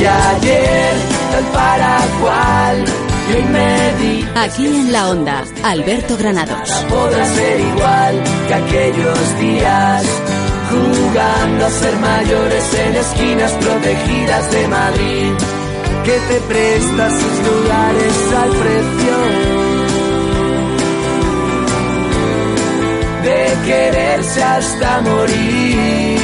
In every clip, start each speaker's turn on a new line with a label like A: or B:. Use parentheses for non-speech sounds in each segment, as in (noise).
A: Y ayer, tal para cual, y hoy me di.
B: Aquí en la onda, Alberto Granados.
A: Podrá ser igual que aquellos días, jugando a ser mayores en esquinas protegidas de Madrid, que te presta sus lugares al precio de quererse hasta morir.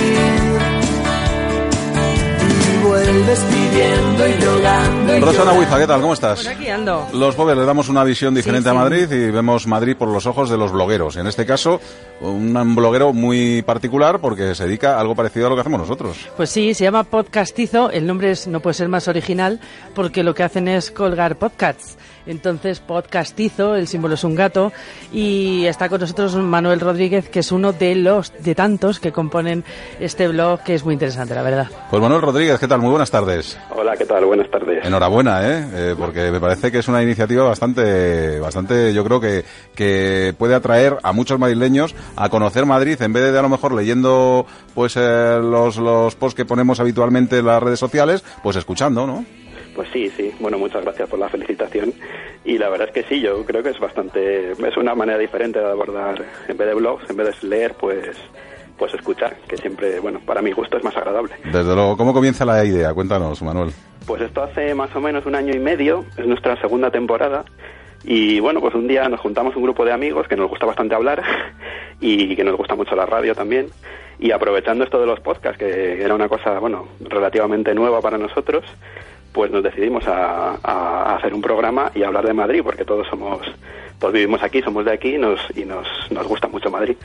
A: Vuelves pidiendo y rogando. y
C: Rosana. Huiza, ¿qué tal? ¿Cómo estás?
D: Por aquí ando.
C: Los pobres le damos una visión diferente
D: Sí,
C: a. Madrid y vemos Madrid por los ojos de los blogueros. En este caso, un bloguero muy particular porque se dedica a algo parecido a lo que hacemos nosotros.
D: Pues sí, se llama Podcastizo. El nombre es, no puede ser más original porque lo que hacen es colgar podcasts. Entonces, Podcastizo, el símbolo es un gato. Y está con nosotros Manuel Rodríguez, que es uno de los de tantos que componen este blog, que es muy interesante, la verdad.
C: Pues Manuel Rodríguez, ¿qué tal? Muy buenas tardes.
E: Hola, ¿qué tal? Buenas tardes.
C: Enhorabuena, ¿eh? Eh, porque me parece que es una iniciativa bastante, bastante, yo creo que, que puede atraer a muchos madrileños a conocer Madrid en vez de a lo mejor leyendo pues eh, los, los posts que ponemos habitualmente en las redes sociales, pues escuchando, ¿no?
E: Pues sí, sí. Bueno, muchas gracias por la felicitación. Y la verdad es que sí, yo creo que es bastante, es una manera diferente de abordar, en vez de blogs, en vez de leer, pues, pues escuchar, que siempre, bueno, para mi gusto es más agradable.
C: Desde luego, ¿cómo comienza la idea? Cuéntanos, Manuel.
E: Pues esto hace más o menos un año y medio, es nuestra segunda temporada. Y bueno, pues un día nos juntamos un grupo de amigos que nos gusta bastante hablar (laughs) y que nos gusta mucho la radio también. Y aprovechando esto de los podcasts, que era una cosa, bueno, relativamente nueva para nosotros, pues nos decidimos a, a hacer un programa y hablar de Madrid, porque todos somos, todos vivimos aquí, somos de aquí y nos, y nos, nos gusta mucho Madrid.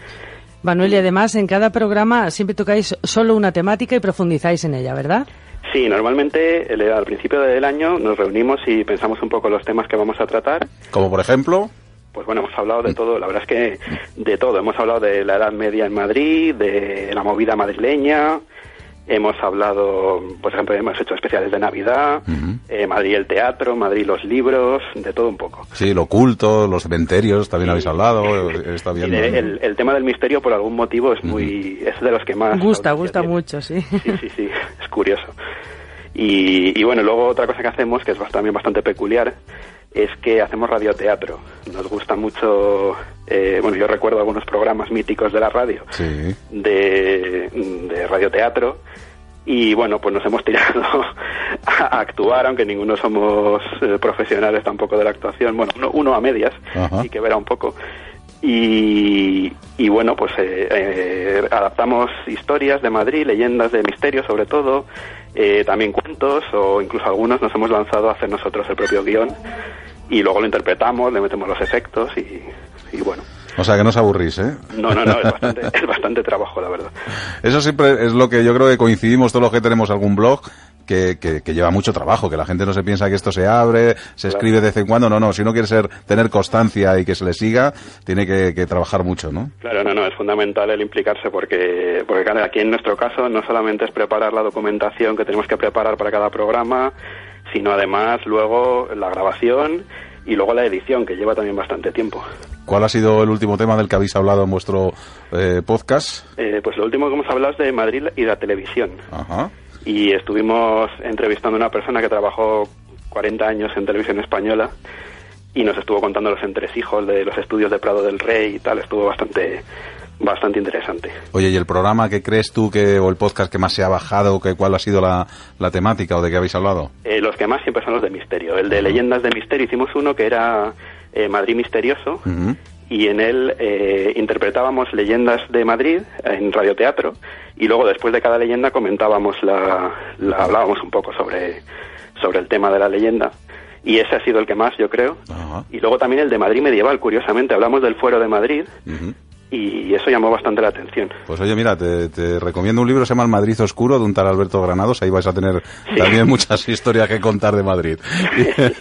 D: Manuel, y además en cada programa siempre tocáis solo una temática y profundizáis en ella, ¿verdad?
E: Sí, normalmente el- al principio del año nos reunimos y pensamos un poco los temas que vamos a tratar
C: Como por ejemplo,
E: Pues bueno, hemos hablado de todo, la verdad es que de todo. Hemos hablado de la Edad Media en Madrid, de la movida madrileña, hemos hablado, por ejemplo, hemos hecho especiales de Navidad, eh, Madrid el teatro, Madrid los libros, de todo un poco.
C: sí, lo oculto, los cementerios, también habéis hablado, está bien. ¿no?
E: el, el tema del misterio, por algún motivo, es muy es de los que más...
D: Gusta, gusta
E: tiene.
D: mucho, sí.
E: Sí, sí, sí, es curioso. Y, y bueno, luego otra cosa que hacemos, que es bast- también bastante peculiar, es que hacemos radioteatro. Nos gusta mucho, eh, bueno, yo recuerdo algunos programas míticos de la radio,
C: Sí.
E: de, de radioteatro, y bueno, pues nos hemos tirado (laughs) a, actuar, aunque ninguno somos eh, profesionales tampoco de la actuación, bueno, uno, uno a medias,
C: Ajá.
E: y que verá un poco. Y, y bueno, pues eh, eh, adaptamos historias de Madrid, leyendas de misterio sobre todo, eh, también cuentos o incluso algunos nos hemos lanzado a hacer nosotros el propio guion y luego lo interpretamos, le metemos los efectos y, y bueno.
C: O sea que no os aburrís, ¿eh?
E: No, no, no, es bastante, es bastante trabajo, la verdad.
C: Eso siempre es lo que yo creo que coincidimos todos los que tenemos algún blog, que, que, que lleva mucho trabajo, que la gente no se piensa que esto se abre, se escribe de vez en cuando. No, no, si uno quiere ser, tener constancia y que se le siga, tiene que, que trabajar mucho, ¿no?
E: Claro, no, no, es fundamental el implicarse porque, porque claro, aquí en nuestro caso no solamente es preparar la documentación que tenemos que preparar para cada programa, sino además luego la grabación y luego la edición, que lleva también bastante tiempo.
C: ¿Cuál ha sido el último tema del que habéis hablado en vuestro eh, podcast?
E: Eh, pues lo último que hemos hablado es de Madrid y la televisión.
C: Ajá.
E: Y estuvimos entrevistando a una persona que trabajó 40 años en televisión española y nos estuvo contando los entresijos de los estudios de Prado del Rey y tal. Estuvo bastante, bastante interesante.
C: Oye, ¿y el programa que crees tú que, o el podcast que más se ha bajado, que cuál ha sido la, la temática o de qué habéis hablado?
E: Eh, los que más siempre son los de misterio. El de leyendas de misterio hicimos uno que era eh, Madrid misterioso y en él eh, interpretábamos leyendas de Madrid en radioteatro y luego después de cada leyenda comentábamos la, la- hablábamos un poco sobre sobre el tema de la leyenda y ese ha sido el que más yo creo
C: Ajá.
E: y luego también el de Madrid medieval curiosamente hablamos del fuero de Madrid. Y eso llamó bastante la atención.
C: Pues oye, mira, te, recomiendo un libro, se llama El Madrid Oscuro, de un tal Alberto Granados, ahí vais a tener también muchas historias que contar de Madrid. (laughs)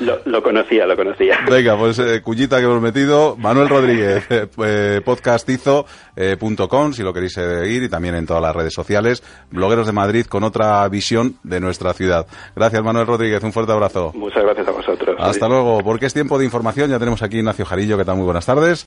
C: (laughs)
E: lo, conocía, lo conocía.
C: Venga, pues eh, cuñita que hemos metido, Manuel Rodríguez, eh, eh podcastizo.com, si lo queréis seguir, y también en todas las redes sociales, blogueros de Madrid con otra visión de nuestra ciudad. Gracias, Manuel Rodríguez, un fuerte abrazo.
E: Muchas gracias a vosotros.
C: Hasta luego, porque es tiempo de información, ya tenemos aquí Ignacio Jarillo, que tal, muy buenas tardes.